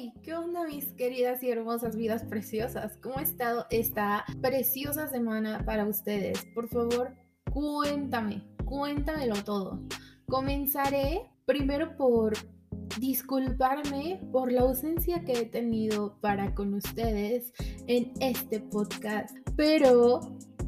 Hey, ¿qué onda mis queridas y hermosas vidas preciosas? ¿Cómo ha estado esta preciosa semana para ustedes? Por favor, cuéntame, cuéntamelo todo. Comenzaré primero por disculparme por la ausencia que he tenido para con ustedes en este podcast, pero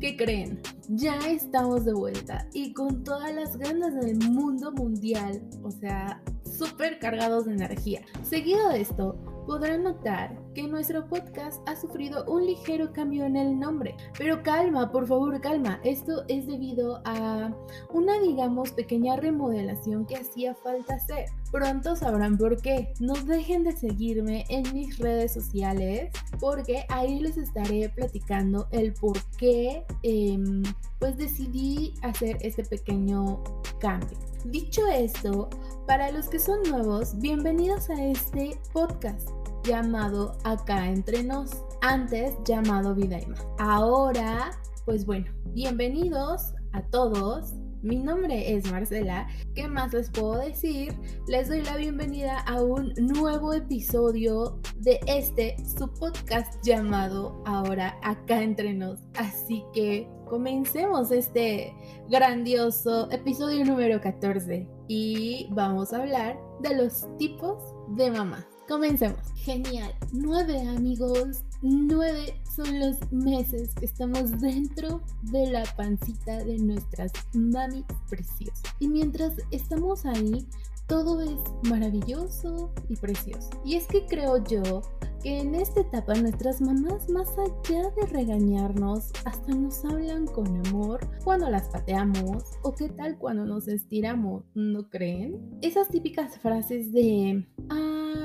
¿qué creen? Ya estamos de vuelta y con todas las ganas del mundo mundial, o sea, súper cargados de energía. Seguido de esto, podrán notar que nuestro podcast ha sufrido un ligero cambio en el nombre. Pero calma, por favor, calma. Esto es debido a una, digamos, pequeña remodelación que hacía falta hacer. Pronto sabrán por qué. No dejen de seguirme en mis redes sociales porque ahí les estaré platicando el por qué em, pues decidí hacer este pequeño cambio. Dicho esto, para los que son nuevos, bienvenidos a este podcast llamado Acá entre nos, antes llamado Vidaima. Ahora, pues bueno, bienvenidos a todos. Mi nombre es Marcela. ¿Qué más les puedo decir? Les doy la bienvenida a un nuevo episodio de este su podcast llamado Ahora Acá entre nos. Así que comencemos este grandioso episodio número 14 y vamos a hablar de los tipos de mamá. Comencemos. Genial. Nueve amigos. Nueve son los meses que estamos dentro de la pancita de nuestras mami preciosas. Y mientras estamos ahí, todo es maravilloso y precioso. Y es que creo yo que en esta etapa nuestras mamás, más allá de regañarnos, hasta nos hablan con amor cuando las pateamos o qué tal cuando nos estiramos, ¿no creen? Esas típicas frases de, ay,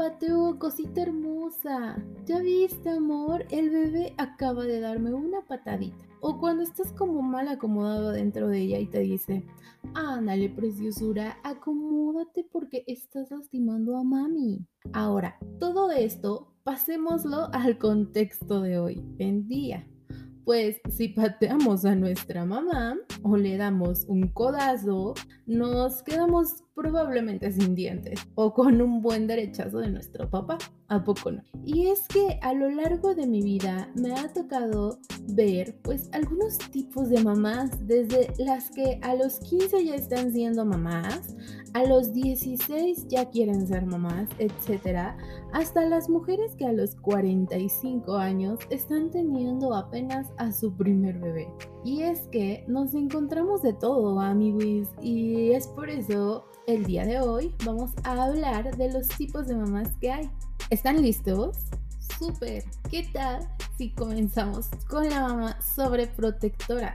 me pateó, cosita hermosa, ¿ya viste amor? El bebé acaba de darme una patadita. O cuando estás como mal acomodado dentro de ella y te dice, ándale preciosura, acomódate porque estás lastimando a mami. Ahora, todo esto pasémoslo al contexto de hoy en día. Pues si pateamos a nuestra mamá o le damos un codazo, nos quedamos probablemente sin dientes o con un buen derechazo de nuestro papá. ¿A poco no? Y es que a lo largo de mi vida me ha tocado ver pues algunos tipos de mamás, desde las que a los 15 ya están siendo mamás, a los 16 ya quieren ser mamás, etc. Hasta las mujeres que a los 45 años están teniendo apenas a su primer bebé. Y es que nos encontramos de todo, amigos, y es por eso el día de hoy vamos a hablar de los tipos de mamás que hay. ¿Están listos? Súper. ¿Qué tal si comenzamos con la mamá sobreprotectora?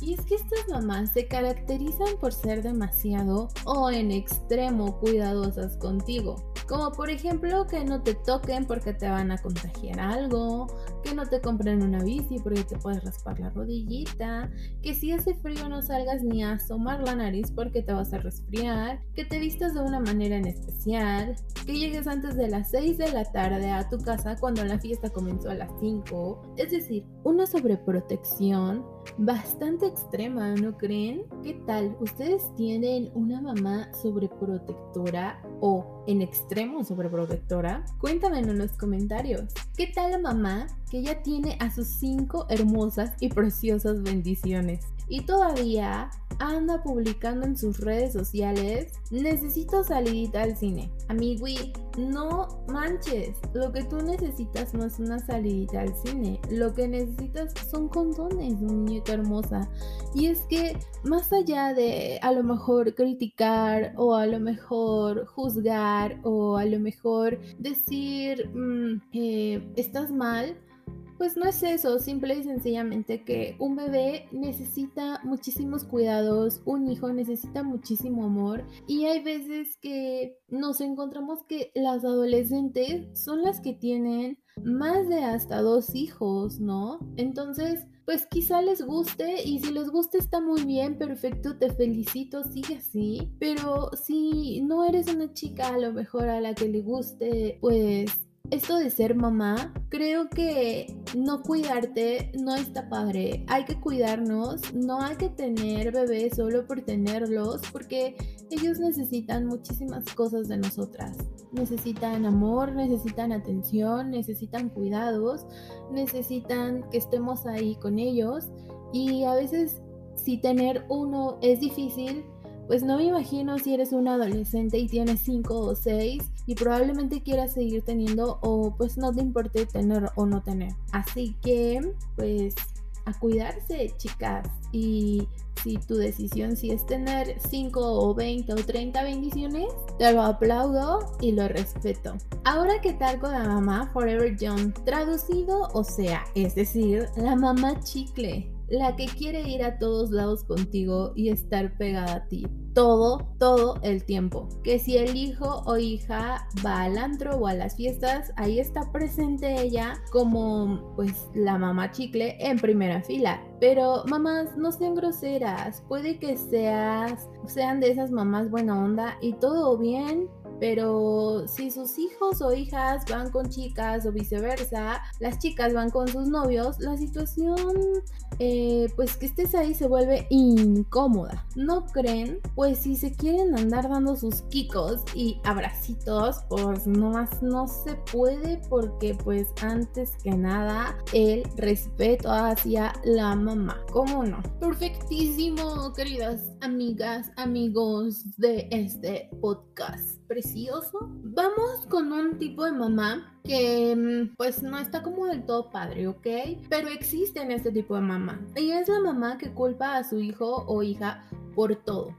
Y es que estas mamás se caracterizan por ser demasiado o en extremo cuidadosas contigo. Como por ejemplo que no te toquen porque te van a contagiar algo, que no te compren una bici porque te puedes raspar la rodillita, que si hace frío no salgas ni a asomar la nariz porque te vas a resfriar, que te vistas de una manera en especial, que llegues antes de las 6 de la tarde a tu casa cuando la fiesta comenzó a las 5. Es decir, una sobreprotección bastante extrema, ¿no creen? ¿Qué tal? ¿Ustedes tienen una mamá sobreprotectora o en extremo sobreprotectora? Cuéntamelo en los comentarios. ¿Qué tal la mamá que ya tiene a sus cinco hermosas y preciosas bendiciones? Y todavía anda publicando en sus redes sociales, necesito salidita al cine. Amigui, no manches, lo que tú necesitas no es una salidita al cine, lo que necesitas son condones, muñeca hermosa. Y es que más allá de a lo mejor criticar o a lo mejor juzgar o a lo mejor decir mm, eh, estás mal, pues no es eso, simple y sencillamente que un bebé necesita muchísimos cuidados, un hijo necesita muchísimo amor y hay veces que nos encontramos que las adolescentes son las que tienen más de hasta dos hijos, ¿no? Entonces, pues quizá les guste y si les gusta está muy bien, perfecto, te felicito, sigue así, pero si no eres una chica a lo mejor a la que le guste, pues esto de ser mamá, creo que no cuidarte no está padre. Hay que cuidarnos, no hay que tener bebés solo por tenerlos, porque ellos necesitan muchísimas cosas de nosotras. Necesitan amor, necesitan atención, necesitan cuidados, necesitan que estemos ahí con ellos. Y a veces si tener uno es difícil, pues no me imagino si eres un adolescente y tienes 5 o 6 y probablemente quieras seguir teniendo o pues no te importe tener o no tener. Así que pues a cuidarse chicas y si tu decisión si es tener 5 o 20 o 30 bendiciones, te lo aplaudo y lo respeto. Ahora, ¿qué tal con la mamá Forever Young? Traducido, o sea, es decir, la mamá chicle la que quiere ir a todos lados contigo y estar pegada a ti. Todo, todo el tiempo. Que si el hijo o hija va al antro o a las fiestas, ahí está presente ella como pues la mamá chicle en primera fila. Pero mamás, no sean groseras. Puede que seas, sean de esas mamás buena onda y todo bien, pero si sus hijos o hijas van con chicas o viceversa, las chicas van con sus novios, la situación, eh, pues que estés ahí se vuelve incómoda. ¿No creen? Pues si se quieren andar dando sus kikos y abracitos, pues nomás no se puede porque pues antes que nada el respeto hacia la mamá. ¿Cómo no? Perfectísimo, queridas amigas, amigos de este podcast precioso. Vamos con un tipo de mamá que mm, pues no está como del todo padre, ¿ok? Pero existe en este tipo de mamá. Y es la mamá que culpa a su hijo o hija por todo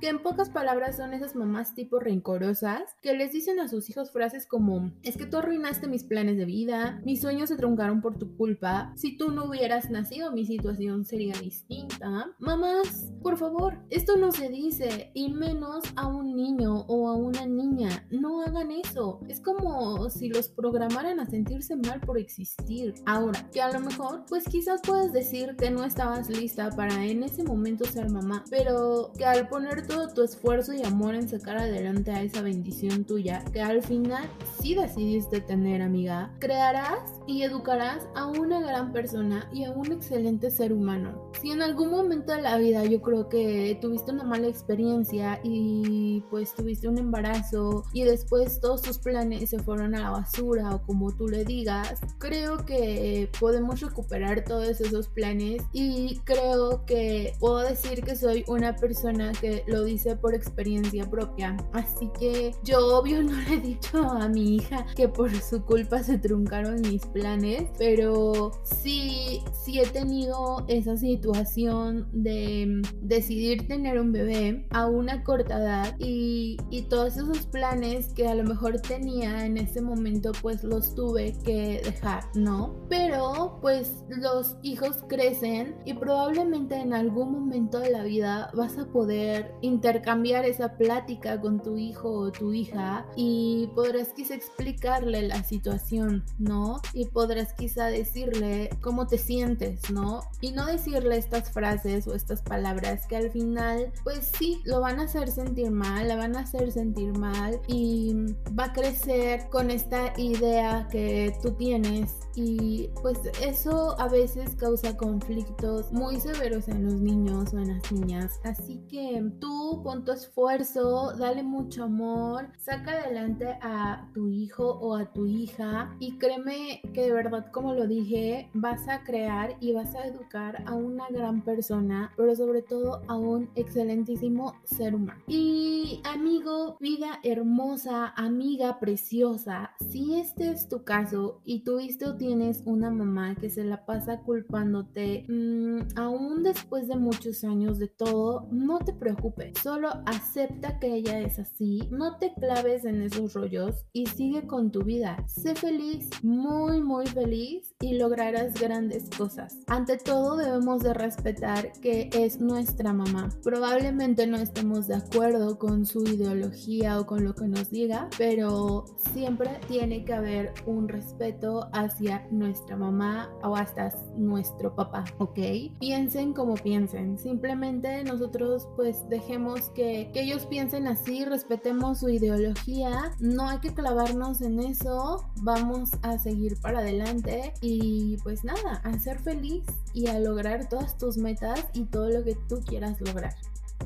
que en pocas palabras son esas mamás tipo rencorosas que les dicen a sus hijos frases como es que tú arruinaste mis planes de vida, mis sueños se truncaron por tu culpa, si tú no hubieras nacido mi situación sería distinta. Mamás, por favor, esto no se dice y menos a un niño o a una niña, no hagan eso. Es como si los programaran a sentirse mal por existir. Ahora, que a lo mejor pues quizás puedes decir que no estabas lista para en ese momento ser mamá, pero que al todo tu esfuerzo y amor en sacar adelante a esa bendición tuya que al final sí decidiste tener, amiga, crearás y educarás a una gran persona y a un excelente ser humano. Si en algún momento de la vida yo creo que tuviste una mala experiencia y pues tuviste un embarazo y después todos tus planes se fueron a la basura o como tú le digas, creo que podemos recuperar todos esos planes y creo que puedo decir que soy una persona que lo dice por experiencia propia. Así que yo obvio no le he dicho a mi hija que por su culpa se truncaron mis planes, pero sí, sí he tenido esa situación de decidir tener un bebé a una corta edad y, y todos esos planes que a lo mejor tenía en ese momento pues los tuve que dejar, ¿no? Pero pues los hijos crecen y probablemente en algún momento de la vida vas a poder intercambiar esa plática con tu hijo o tu hija y podrás quizá explicarle la situación, ¿no? Y podrás quizá decirle cómo te sientes, ¿no? Y no decirle estas frases o estas palabras que al final, pues sí, lo van a hacer sentir mal, la van a hacer sentir mal y va a crecer con esta idea que tú tienes y pues eso a veces causa conflictos muy severos en los niños o en las niñas. Así que tú pon tu esfuerzo, dale mucho amor, saca adelante a tu hijo o a tu hija y créeme que de verdad, como lo dije, vas a crear y vas a educar a una gran persona, pero sobre todo a un excelentísimo ser humano. Y amigo, vida hermosa, amiga preciosa, si este es tu caso y tuviste tienes una mamá que se la pasa culpándote, mm, aún después de muchos años de todo, no te preocupes, solo acepta que ella es así, no te claves en esos rollos y sigue con tu vida. Sé feliz, muy muy feliz y lograrás grandes cosas. Ante todo debemos de respetar que es nuestra mamá. Probablemente no estemos de acuerdo con su ideología o con lo que nos diga, pero siempre tiene que haber un respeto hacia nuestra mamá o hasta nuestro papá, ¿ok? Piensen como piensen, simplemente nosotros pues dejemos que, que ellos piensen así, respetemos su ideología, no hay que clavarnos en eso, vamos a seguir para adelante y pues nada, a ser feliz y a lograr todas tus metas y todo lo que tú quieras lograr.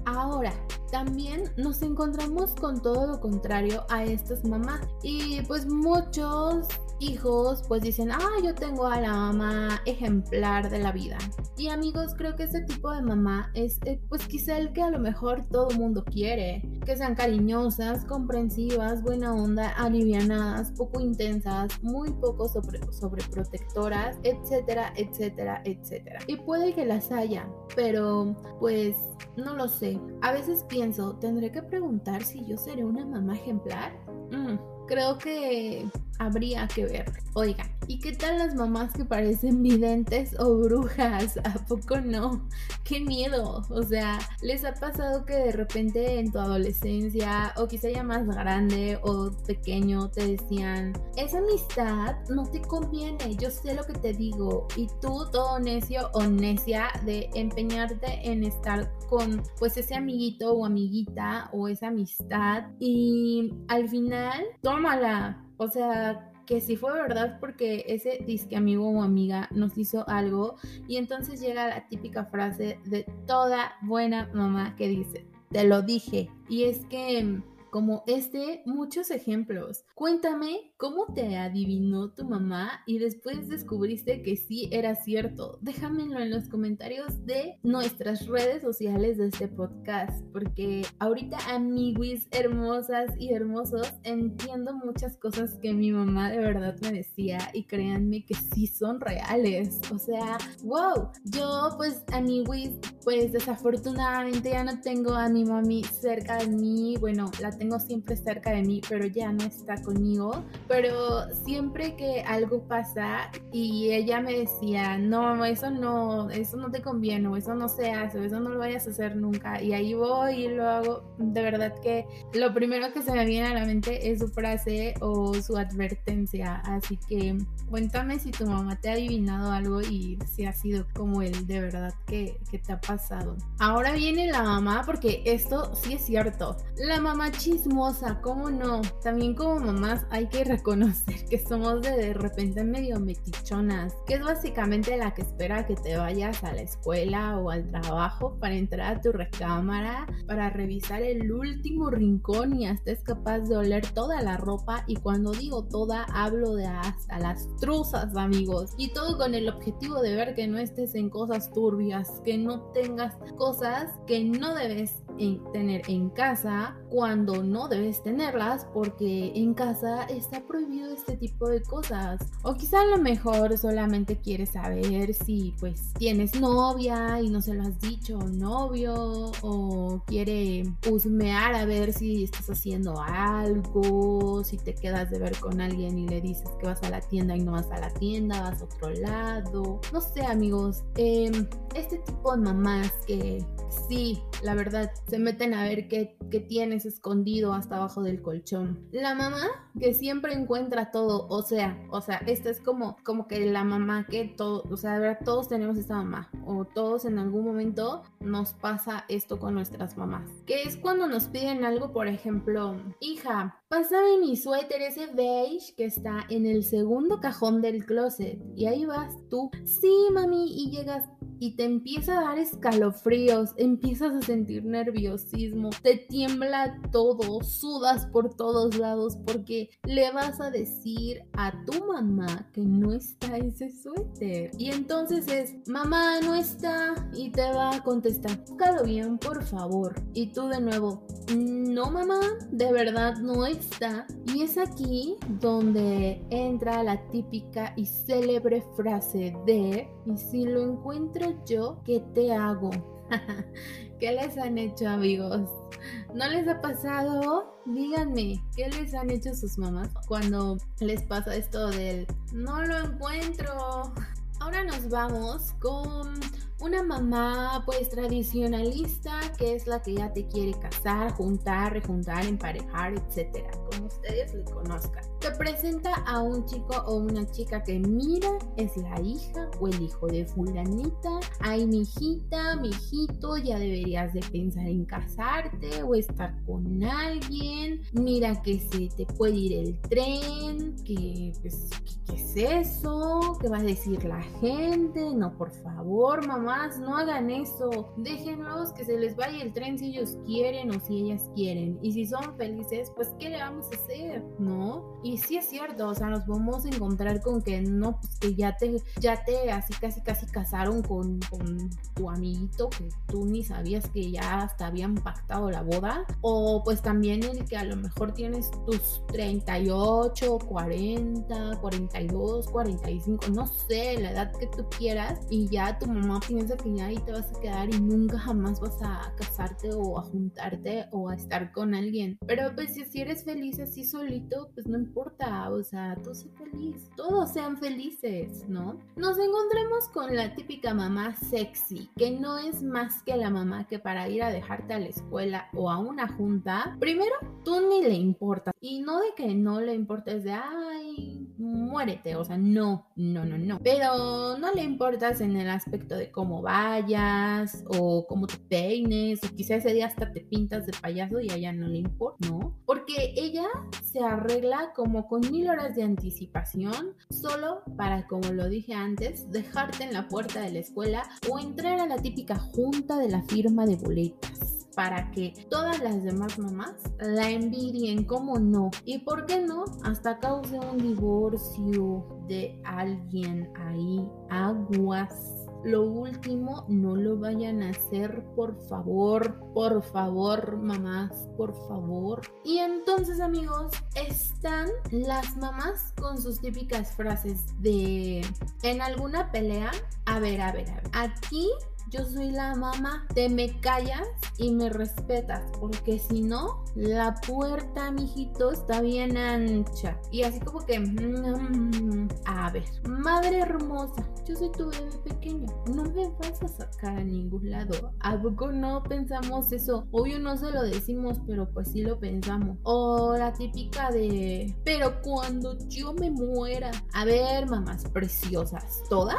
Ahora, también nos encontramos con todo lo contrario a estas mamás. Y pues muchos hijos pues dicen, ah, yo tengo a la mamá ejemplar de la vida. Y amigos, creo que este tipo de mamá es eh, pues quizá el que a lo mejor todo mundo quiere. Que sean cariñosas, comprensivas, buena onda, alivianadas, poco intensas, muy poco sobre, sobreprotectoras, etcétera, etcétera, etcétera. Y puede que las haya, pero pues no lo sé. A veces pienso, ¿tendré que preguntar si yo seré una mamá ejemplar? Mm, creo que habría que ver. Oigan, ¿y qué tal las mamás que parecen videntes o brujas? ¿A poco no? ¡Qué miedo! O sea, ¿les ha pasado que de repente en tu adolescencia o quizá ya más grande o pequeño te decían, esa amistad no te conviene, yo sé lo que te digo y tú todo necio o necia de empeñarte en estar con pues ese amiguito o amiguita o esa amistad y al final, tómala o sea, que si fue verdad porque ese disque amigo o amiga nos hizo algo y entonces llega la típica frase de toda buena mamá que dice, te lo dije. Y es que como este, muchos ejemplos. Cuéntame cómo te adivinó tu mamá y después descubriste que sí era cierto. Déjamelo en los comentarios de nuestras redes sociales de este podcast, porque ahorita amiguis hermosas y hermosos entiendo muchas cosas que mi mamá de verdad me decía y créanme que sí son reales. O sea, wow, yo pues amiguis, pues desafortunadamente ya no tengo a mi mami cerca de mí, bueno, la tengo siempre cerca de mí, pero ya no está conmigo. Pero siempre que algo pasa y ella me decía, no, eso no, eso no te conviene, o eso no se hace, eso no lo vayas a hacer nunca. Y ahí voy y lo hago. De verdad que lo primero que se me viene a la mente es su frase o su advertencia. Así que cuéntame si tu mamá te ha adivinado algo y si ha sido como el de verdad que, que te ha pasado. Ahora viene la mamá, porque esto sí es cierto. La mamá chismosa, ¿cómo no? También como mamás hay que reconocer que somos de, de repente medio metichonas, que es básicamente la que espera que te vayas a la escuela o al trabajo para entrar a tu recámara, para revisar el último rincón y hasta es capaz de oler toda la ropa y cuando digo toda hablo de hasta las truzas amigos y todo con el objetivo de ver que no estés en cosas turbias, que no tengas cosas que no debes tener en casa cuando no debes tenerlas porque en casa está prohibido este tipo de cosas. O quizá a lo mejor solamente quieres saber si pues tienes novia y no se lo has dicho novio o quiere husmear a ver si estás haciendo algo, si te quedas de ver con alguien y le dices que vas a la tienda y no vas a la tienda, vas a otro lado. No sé amigos, em, este tipo de mamás que sí, la verdad, se meten a ver qué, qué, tienes escondido hasta abajo del colchón. La mamá que siempre encuentra todo, o sea, o sea, esta es como, como que la mamá que todo, o sea, verdad, todos tenemos esta mamá, o todos en algún momento nos pasa esto con nuestras mamás. Que es cuando nos piden algo, por ejemplo, hija, pásame mi suéter ese beige que está en el segundo cajón del closet. Y ahí vas tú, sí, mami, y llegas y te empieza a dar escalofríos, empiezas a sentir nerviosismo, te tiembla todo, sudas por todos lados porque le vas a decir a tu mamá que no está ese suéter. Y entonces es, mamá no está y te va a contestar, búscalo bien por favor. Y tú de nuevo, no mamá, de verdad no está. Y es aquí donde entra la típica y célebre frase de, y si lo encuentro yo, ¿qué te hago? ¿Qué les han hecho amigos? ¿No les ha pasado? Díganme, ¿qué les han hecho sus mamás cuando les pasa esto del no lo encuentro? Ahora nos vamos con Una mamá pues tradicionalista que es la que ya te quiere casar, juntar, rejuntar, emparejar, etcétera, como ustedes le conozcan. Te presenta a un chico o una chica que mira, es la hija o el hijo de fulanita. Ay, mi hijita, mi hijito, ya deberías de pensar en casarte o estar con alguien. Mira que se te puede ir el tren, que pues, ¿qué, es eso? ¿Qué va a decir la gente? No, por favor, no hagan eso. Déjenlos que se les vaya el tren si ellos quieren o si ellas quieren. Y si son felices, pues ¿qué le vamos a hacer? ¿No? Y sí es cierto, o sea, nos vamos a encontrar con que no, pues que ya te, ya te así casi casi casaron con, con tu amiguito que tú ni sabías que ya hasta habían pactado la boda. O pues también el que a lo mejor tienes tus 38, 40, 42, 45, no sé, la edad que tú quieras. Y ya tu mamá piensa que ya ahí te vas a quedar y nunca jamás vas a casarte o a juntarte o a estar con alguien. Pero pues si eres feliz así solito, pues no importa, o sea, tú sé feliz. Todos sean felices, ¿no? Nos encontremos con la típica mamá sexy, que no es más que la mamá que para ir a dejarte a la escuela o a una junta, primero tú ni le importas. Y no de que no le importes de, ay, muérete, o sea, no, no, no, no. Pero no le importas en el aspecto de cómo vayas o cómo te peines o quizás ese día hasta te pintas de payaso y a ella no le importa, ¿no? Porque ella se arregla como con mil horas de anticipación solo para, como lo dije antes, dejarte en la puerta de la escuela o entrar a la típica junta de la firma de boletas para que todas las demás mamás la envidien, como no. Y por qué no, hasta cause un divorcio de alguien ahí, aguas. Lo último, no lo vayan a hacer, por favor, por favor, mamás, por favor. Y entonces, amigos, están las mamás con sus típicas frases de en alguna pelea. A ver, a ver, a ver. Aquí yo soy la mamá, te me callas y me respetas, porque si no, la puerta, mijito, está bien ancha. Y así como que, mm, a ver, madre hermosa, yo soy tu bebé pequeño, no me vas a sacar a ningún lado. ¿A poco no pensamos eso? Obvio no se lo decimos, pero pues sí lo pensamos. O la típica de, pero cuando yo me muera, a ver, mamás preciosas, ¿todas?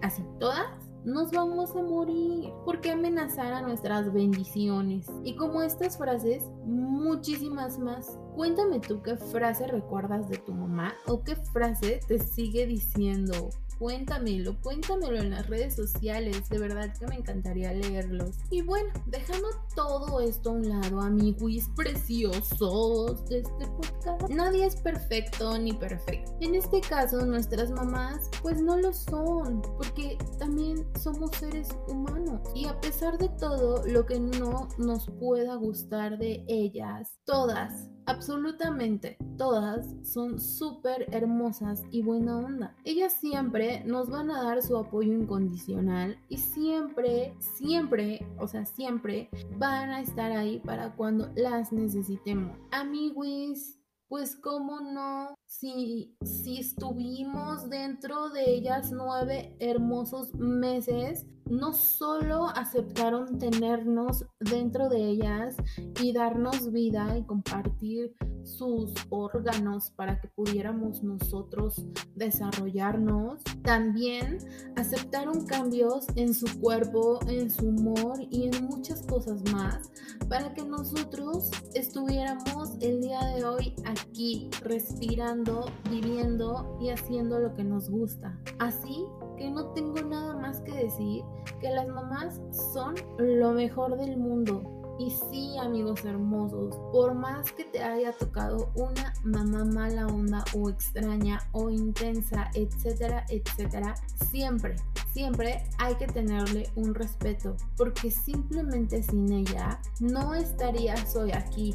Así, ¿todas? Nos vamos a morir. ¿Por qué amenazar a nuestras bendiciones? Y como estas frases, muchísimas más. Cuéntame tú qué frase recuerdas de tu mamá o qué frase te sigue diciendo cuéntamelo, cuéntamelo en las redes sociales, de verdad que me encantaría leerlos. Y bueno, dejando todo esto a un lado, amigos preciosos de este podcast, nadie es perfecto ni perfecto. En este caso, nuestras mamás, pues no lo son, porque también somos seres humanos. Y a pesar de todo, lo que no nos pueda gustar de ellas, todas absolutamente todas son súper hermosas y buena onda. Ellas siempre nos van a dar su apoyo incondicional y siempre, siempre, o sea, siempre van a estar ahí para cuando las necesitemos. Amiguis, pues cómo no, si, si estuvimos dentro de ellas nueve hermosos meses, no solo aceptaron tenernos dentro de ellas y darnos vida y compartir sus órganos para que pudiéramos nosotros desarrollarnos, también aceptaron cambios en su cuerpo, en su humor y en muchas cosas más para que nosotros estuviéramos el día de hoy aquí respirando, viviendo y haciendo lo que nos gusta. Así que no tengo nada más que decir que las mamás son lo mejor del mundo. Y sí, amigos hermosos, por más que te haya tocado una mamá mala onda o extraña o intensa, etcétera, etcétera, siempre, siempre hay que tenerle un respeto, porque simplemente sin ella no estarías hoy aquí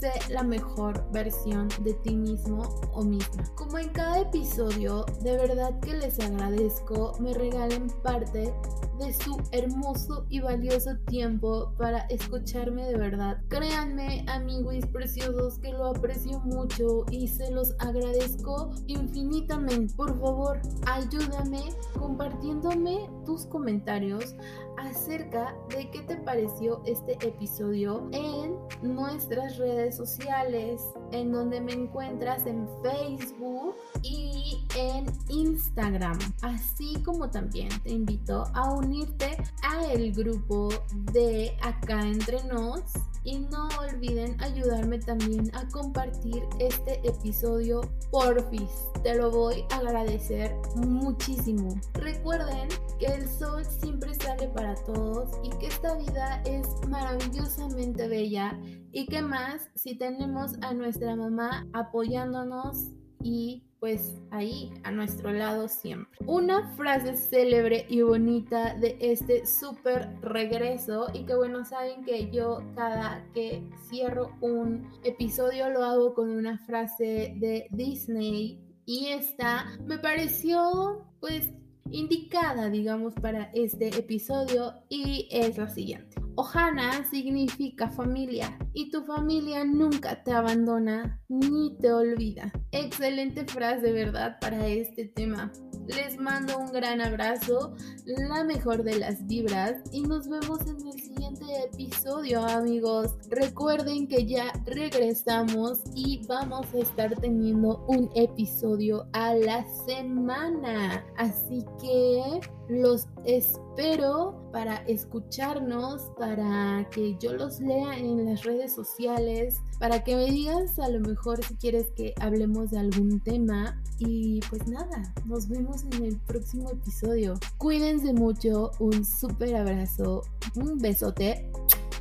sé la mejor versión de ti mismo o misma. Como en cada episodio, de verdad que les agradezco me regalen parte de su hermoso y valioso tiempo para escucharme de verdad. Créanme, amigos preciosos, que lo aprecio mucho y se los agradezco infinitamente. Por favor, ayúdame compartiéndome tus comentarios acerca de qué te pareció este episodio en nuestras redes sociales, en donde me encuentras en Facebook y en Instagram. Así como también te invito a unirte a el grupo de Acá Entre Nos y no olviden ayudarme también a compartir este episodio porfis. Te lo voy a agradecer muchísimo. Recuerden que el sol siempre sale para todos y que esta vida es maravillosamente bella y que más si tenemos a nuestra mamá apoyándonos y pues ahí a nuestro lado siempre. Una frase célebre y bonita de este súper regreso y que bueno, saben que yo cada que cierro un episodio lo hago con una frase de Disney y esta me pareció pues indicada digamos para este episodio y es la siguiente. Ohana significa familia y tu familia nunca te abandona ni te olvida. Excelente frase, ¿verdad? Para este tema. Les mando un gran abrazo, la mejor de las vibras y nos vemos en el episodio amigos. Recuerden que ya regresamos y vamos a estar teniendo un episodio a la semana. Así que los espero para escucharnos, para que yo los lea en las redes sociales, para que me digas a lo mejor si quieres que hablemos de algún tema. Y pues nada, nos vemos en el próximo episodio. Cuídense mucho, un súper abrazo, un besote.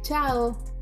Chao.